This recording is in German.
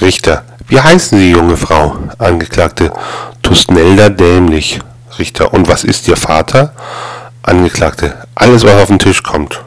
Richter. Wie heißen Sie, junge Frau? Angeklagte. Tusnelda dämlich. Richter. Und was ist Ihr Vater? Angeklagte. Alles, was auf den Tisch kommt.